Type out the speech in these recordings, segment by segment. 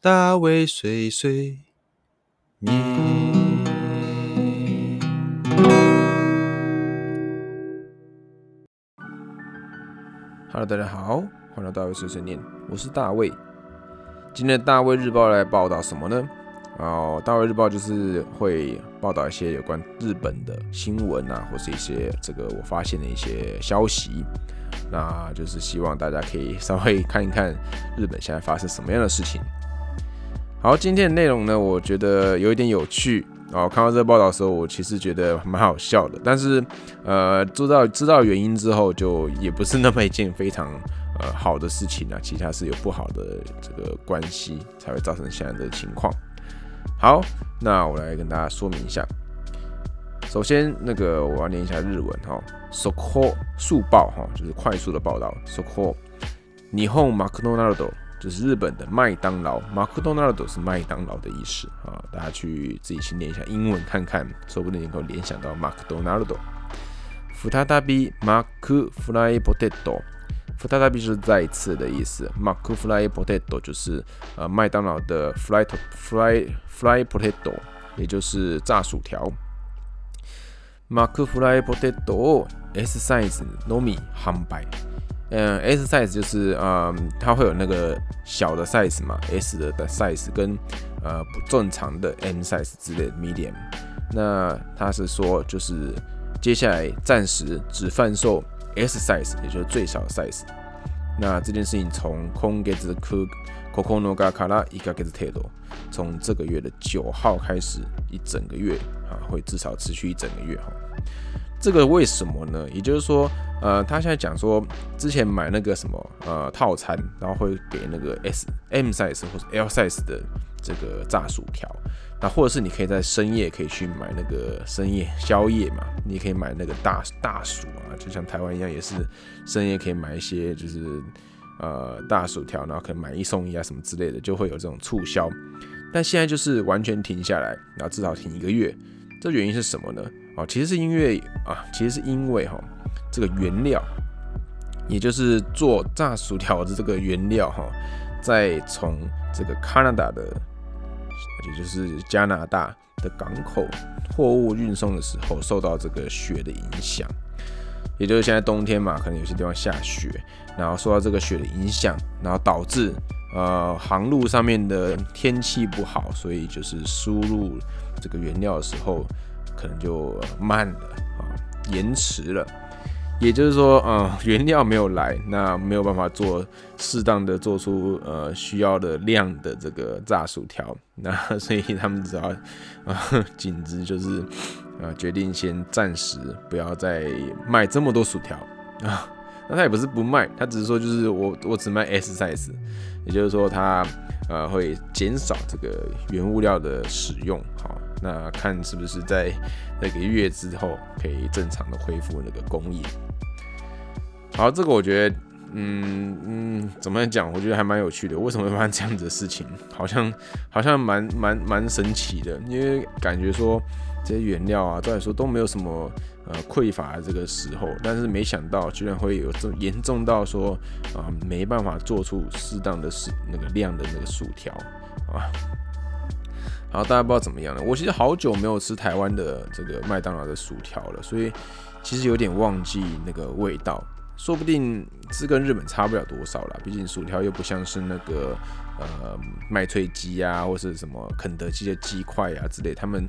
大卫碎碎念。Hello，大家好，欢迎来到大卫碎碎念，我是大卫。今天的大卫日报来报道什么呢？哦，大卫日报就是会报道一些有关日本的新闻啊，或是一些这个我发现的一些消息。那就是希望大家可以稍微看一看日本现在发生什么样的事情。好，今天的内容呢，我觉得有一点有趣哦。看到这个报道的时候，我其实觉得蛮好笑的，但是呃，知道知道原因之后，就也不是那么一件非常呃好的事情啊。其他是有不好的这个关系，才会造成现在的情况。好，那我来跟大家说明一下。首先，那个我要念一下日文哈，so call 速报哈，就是快速的报道。so call 日本マクドナルド 就是日本的麦当劳，マクドナルド是麦当劳的意思啊。大家去自己去念一下英文看看，说不定能够联想到マクドナルド。再びマクフライポテト，再び就是再一次的意思。マクフライポテト就是呃麦当劳的 fry fry fry potato，也就是炸薯条。マクフライポテトを S size のみ販売。 嗯，S size 就是嗯，它会有那个小的 size 嘛，S 的的 size 跟呃不正常的 M size 之类的 medium。那它是说就是接下来暂时只贩售 S size，也就是最小的 size。那这件事情从空给子库 Cocono ga kara 一个给子 t 从这个月的九号开始一整个月啊，会至少持续一整个月哈。这个为什么呢？也就是说，呃，他现在讲说，之前买那个什么呃套餐，然后会给那个 S M size 或者 L size 的这个炸薯条，那或者是你可以在深夜可以去买那个深夜宵夜嘛，你可以买那个大大薯啊，就像台湾一样，也是深夜可以买一些就是呃大薯条，然后可能买一送一啊什么之类的，就会有这种促销。但现在就是完全停下来，然后至少停一个月，这原因是什么呢？哦，其实是因为啊，其实是因为哈，这个原料，也就是做炸薯条的这个原料哈，在从这个加拿大的，也就是加拿大的港口货物运送的时候，受到这个雪的影响，也就是现在冬天嘛，可能有些地方下雪，然后受到这个雪的影响，然后导致呃航路上面的天气不好，所以就是输入这个原料的时候。可能就慢了啊，延迟了，也就是说，嗯，原料没有来，那没有办法做适当的做出呃需要的量的这个炸薯条，那所以他们只要啊，简直就是啊，决定先暂时不要再卖这么多薯条。啊，那他也不是不卖，他只是说就是我我只卖 S size，也就是说他呃会减少这个原物料的使用，好。那看是不是在那个月之后可以正常的恢复那个工艺。好，这个我觉得，嗯嗯，怎么讲？我觉得还蛮有趣的。为什么会发生这样子的事情？好像 好像蛮蛮蛮神奇的，因为感觉说这些原料啊，都来说都没有什么呃匮乏的这个时候，但是没想到居然会有这严重到说啊没办法做出适当的是那个量的那个薯条啊。好，大家不知道怎么样了。我其实好久没有吃台湾的这个麦当劳的薯条了，所以其实有点忘记那个味道。说不定是跟日本差不了多少啦，毕竟薯条又不像是那个呃麦脆鸡啊，或是什么肯德基的鸡块啊之类，他们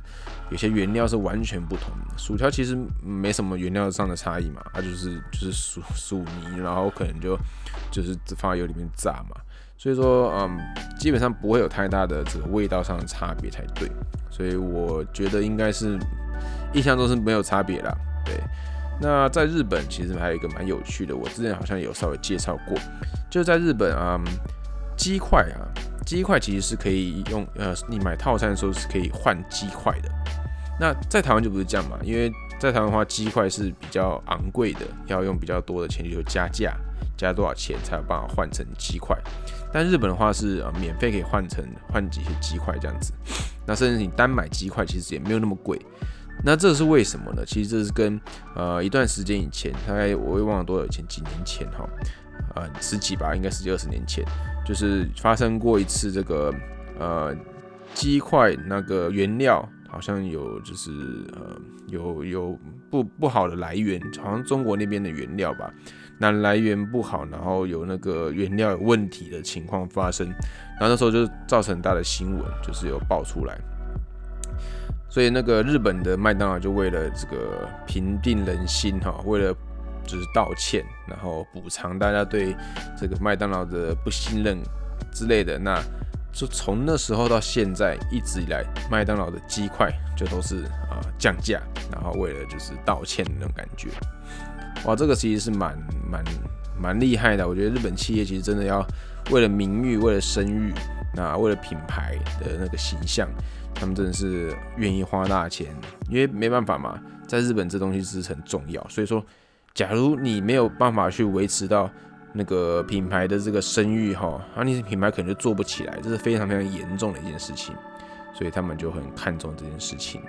有些原料是完全不同的。薯条其实没什么原料上的差异嘛，它就是就是薯薯泥，然后可能就就是放在油里面炸嘛。所以说，嗯，基本上不会有太大的这个味道上的差别才对。所以我觉得应该是印象中是没有差别啦。对，那在日本其实还有一个蛮有趣的，我之前好像有稍微介绍过，就是在日本啊，鸡块啊，鸡块其实是可以用，呃，你买套餐的时候是可以换鸡块的。那在台湾就不是这样嘛，因为在台湾的话，鸡块是比较昂贵的，要用比较多的钱就加价。加多少钱才有办法换成鸡块？但日本的话是呃免费可以换成换几些鸡块这样子。那甚至你单买鸡块其实也没有那么贵。那这是为什么呢？其实这是跟呃一段时间以前，大概我也忘了多少钱，几年前哈，呃十几吧，应该十几二十年前，就是发生过一次这个呃鸡块那个原料好像有就是呃有有不不好的来源，好像中国那边的原料吧，那来源不好，然后有那个原料有问题的情况发生，然后那时候就造成很大的新闻，就是有爆出来。所以那个日本的麦当劳就为了这个平定人心哈，为了就是道歉，然后补偿大家对这个麦当劳的不信任之类的，那就从那时候到现在一直以来，麦当劳的鸡块就都是啊降价，然后为了就是道歉的那种感觉。哇，这个其实是蛮蛮蛮厉害的，我觉得日本企业其实真的要为了名誉，为了声誉。那为了品牌的那个形象，他们真的是愿意花大钱，因为没办法嘛，在日本这东西是很重要。所以说，假如你没有办法去维持到那个品牌的这个声誉哈，那你品牌可能就做不起来，这是非常非常严重的一件事情。所以他们就很看重这件事情。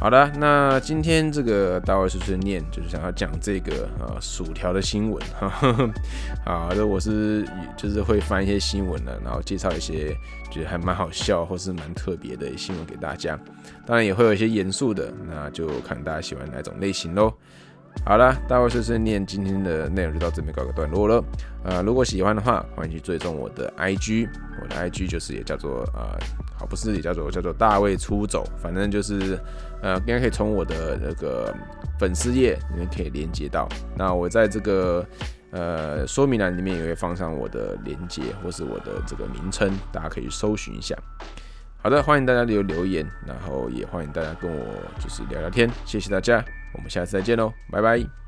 好的，那今天这个大卫碎碎念就是想要讲这个呃薯条的新闻哈。好的，我是就是会翻一些新闻的，然后介绍一些觉得还蛮好笑或是蛮特别的新闻给大家。当然也会有一些严肃的，那就看大家喜欢哪种类型喽。好了，大卫碎碎念今天的内容就到这边告个段落了。呃，如果喜欢的话，欢迎去追踪我的 IG，我的 IG 就是也叫做呃。好，不是也叫做叫做大卫出走，反正就是，呃，应该可以从我的那个粉丝页里面可以连接到。那我在这个呃说明栏里面也会放上我的连接或是我的这个名称，大家可以搜寻一下。好的，欢迎大家留留言，然后也欢迎大家跟我就是聊聊天，谢谢大家，我们下次再见喽，拜拜。